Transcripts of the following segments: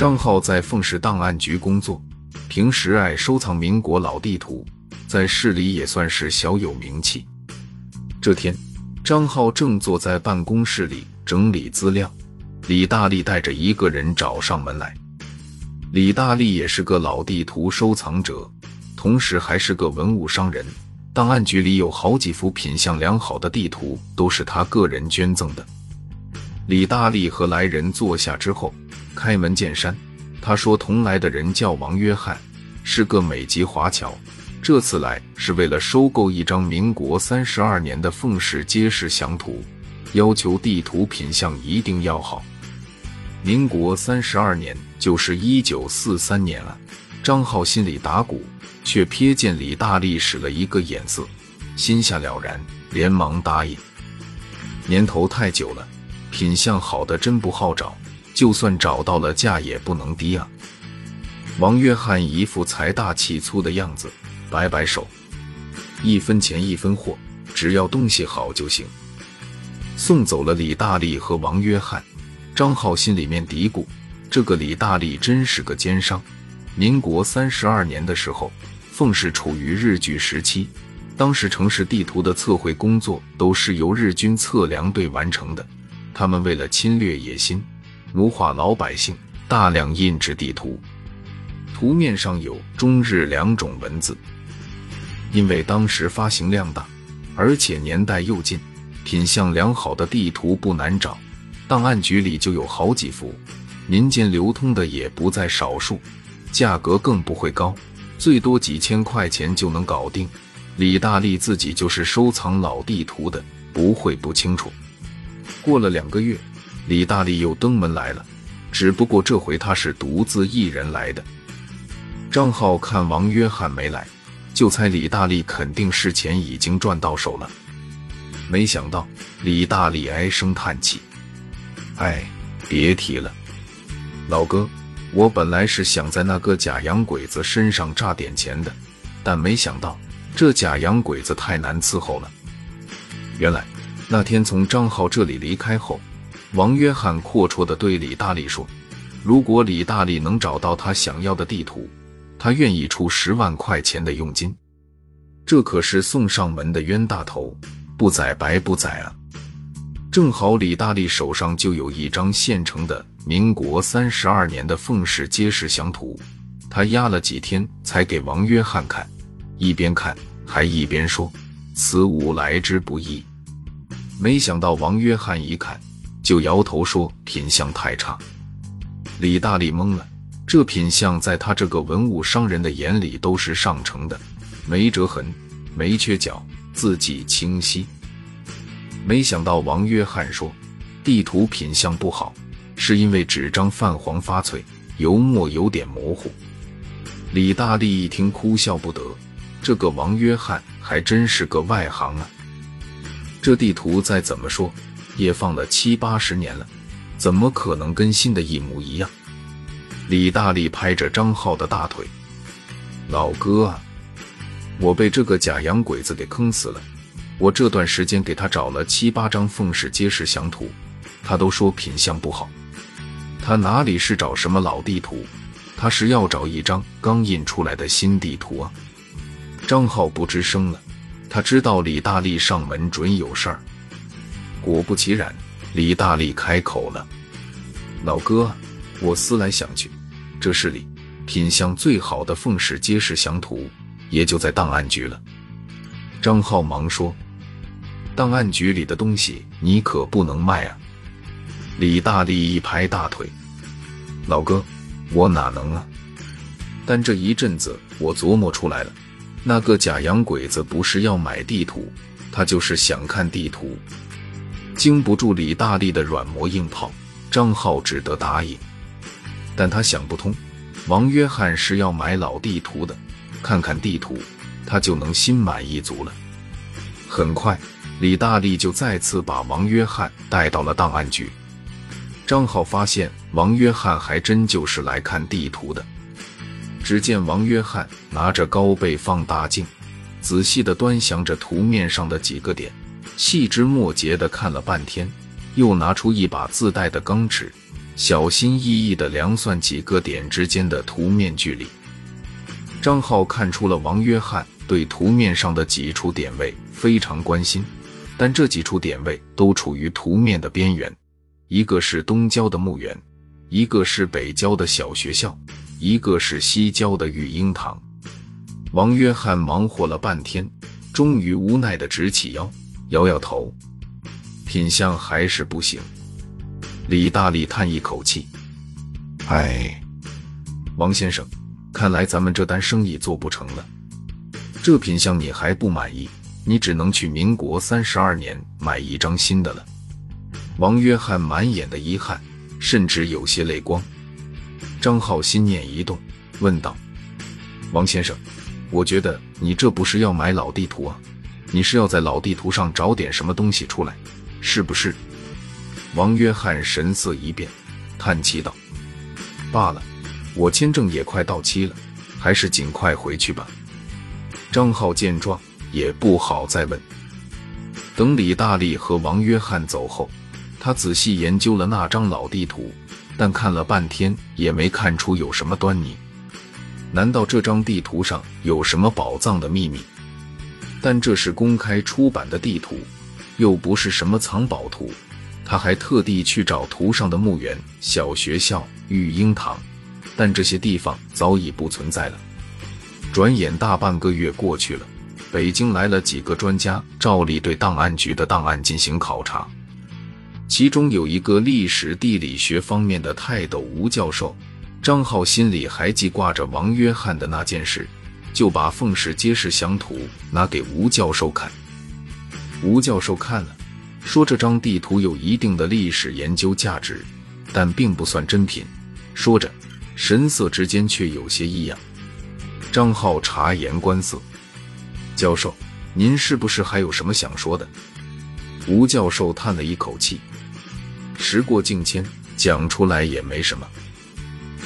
张浩在凤市档案局工作，平时爱收藏民国老地图，在市里也算是小有名气。这天，张浩正坐在办公室里整理资料，李大力带着一个人找上门来。李大力也是个老地图收藏者，同时还是个文物商人。档案局里有好几幅品相良好的地图，都是他个人捐赠的。李大力和来人坐下之后。开门见山，他说：“同来的人叫王约翰，是个美籍华侨。这次来是为了收购一张民国三十二年的凤市街市详图，要求地图品相一定要好。民国三十二年就是一九四三年啊！”张浩心里打鼓，却瞥见李大力使了一个眼色，心下了然，连忙答应。年头太久了，品相好的真不好找。就算找到了，价也不能低啊！王约翰一副财大气粗的样子，摆摆手，一分钱一分货，只要东西好就行。送走了李大力和王约翰，张浩心里面嘀咕：这个李大力真是个奸商。民国三十二年的时候，凤市处于日据时期，当时城市地图的测绘工作都是由日军测量队完成的，他们为了侵略野心。奴化老百姓，大量印制地图，图面上有中日两种文字。因为当时发行量大，而且年代又近，品相良好的地图不难找，档案局里就有好几幅，民间流通的也不在少数，价格更不会高，最多几千块钱就能搞定。李大力自己就是收藏老地图的，不会不清楚。过了两个月。李大力又登门来了，只不过这回他是独自一人来的。张浩看王约翰没来，就猜李大力肯定是钱已经赚到手了。没想到李大力唉声叹气：“哎，别提了，老哥，我本来是想在那个假洋鬼子身上诈点钱的，但没想到这假洋鬼子太难伺候了。原来那天从张浩这里离开后。”王约翰阔绰地对李大力说：“如果李大力能找到他想要的地图，他愿意出十万块钱的佣金。这可是送上门的冤大头，不宰白不宰啊！正好李大力手上就有一张现成的民国三十二年的凤市街市详图，他压了几天才给王约翰看，一边看还一边说：‘此物来之不易。’没想到王约翰一看。”就摇头说品相太差，李大力懵了。这品相在他这个文物商人的眼里都是上乘的，没折痕，没缺角，字迹清晰。没想到王约翰说地图品相不好，是因为纸张泛黄发脆，油墨有点模糊。李大力一听哭笑不得，这个王约翰还真是个外行啊！这地图再怎么说。也放了七八十年了，怎么可能跟新的一模一样？李大力拍着张浩的大腿：“老哥啊，我被这个假洋鬼子给坑死了！我这段时间给他找了七八张凤市街市详图，他都说品相不好。他哪里是找什么老地图？他是要找一张刚印出来的新地图啊！”张浩不吱声了，他知道李大力上门准有事儿。果不其然，李大力开口了：“老哥，我思来想去，这市里品相最好的凤市街市详图，也就在档案局了。”张浩忙说：“档案局里的东西你可不能卖啊！”李大力一拍大腿：“老哥，我哪能啊？但这一阵子我琢磨出来了，那个假洋鬼子不是要买地图，他就是想看地图。”经不住李大力的软磨硬泡，张浩只得答应。但他想不通，王约翰是要买老地图的，看看地图，他就能心满意足了。很快，李大力就再次把王约翰带到了档案局。张浩发现，王约翰还真就是来看地图的。只见王约翰拿着高倍放大镜，仔细地端详着图面上的几个点。细枝末节的看了半天，又拿出一把自带的钢尺，小心翼翼的量算几个点之间的图面距离。张浩看出了王约翰对图面上的几处点位非常关心，但这几处点位都处于图面的边缘，一个是东郊的墓园，一个是北郊的小学校，一个是西郊的育婴堂。王约翰忙活了半天，终于无奈的直起腰，摇摇头，品相还是不行。李大力叹一口气：“哎，王先生。”看来咱们这单生意做不成了。这品相你还不满意，你只能去民国三十二年买一张新的了。王约翰满眼的遗憾，甚至有些泪光。张浩心念一动，问道：“王先生，我觉得你这不是要买老地图啊？你是要在老地图上找点什么东西出来，是不是？”王约翰神色一变，叹气道：“罢了。”我签证也快到期了，还是尽快回去吧。张浩见状，也不好再问。等李大力和王约翰走后，他仔细研究了那张老地图，但看了半天也没看出有什么端倪。难道这张地图上有什么宝藏的秘密？但这是公开出版的地图，又不是什么藏宝图。他还特地去找图上的墓园、小学校、育婴堂。但这些地方早已不存在了。转眼大半个月过去了，北京来了几个专家，照例对档案局的档案进行考察。其中有一个历史地理学方面的泰斗吴教授。张浩心里还记挂着王约翰的那件事，就把《奉氏街市详图》拿给吴教授看。吴教授看了，说这张地图有一定的历史研究价值，但并不算真品。说着。神色之间却有些异样。张浩察言观色，教授，您是不是还有什么想说的？吴教授叹了一口气，时过境迁，讲出来也没什么。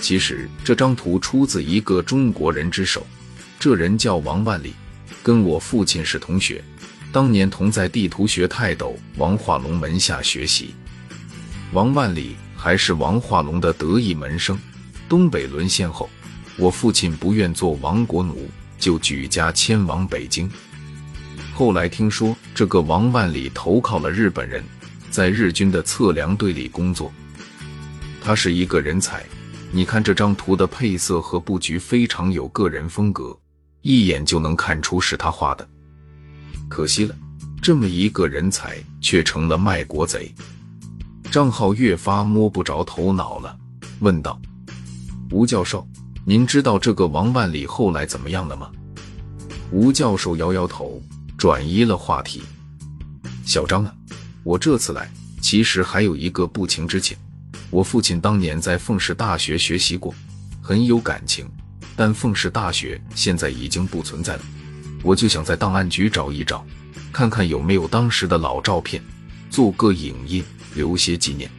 其实这张图出自一个中国人之手，这人叫王万里，跟我父亲是同学，当年同在地图学泰斗王化龙门下学习。王万里还是王化龙的得意门生。东北沦陷后，我父亲不愿做亡国奴，就举家迁往北京。后来听说这个王万里投靠了日本人，在日军的测量队里工作。他是一个人才，你看这张图的配色和布局非常有个人风格，一眼就能看出是他画的。可惜了，这么一个人才却成了卖国贼。张浩越发摸不着头脑了，问道。吴教授，您知道这个王万里后来怎么样了吗？吴教授摇摇头，转移了话题。小张啊，我这次来其实还有一个不情之请。我父亲当年在凤氏大学学习过，很有感情，但凤氏大学现在已经不存在了。我就想在档案局找一找，看看有没有当时的老照片，做个影印，留些纪念。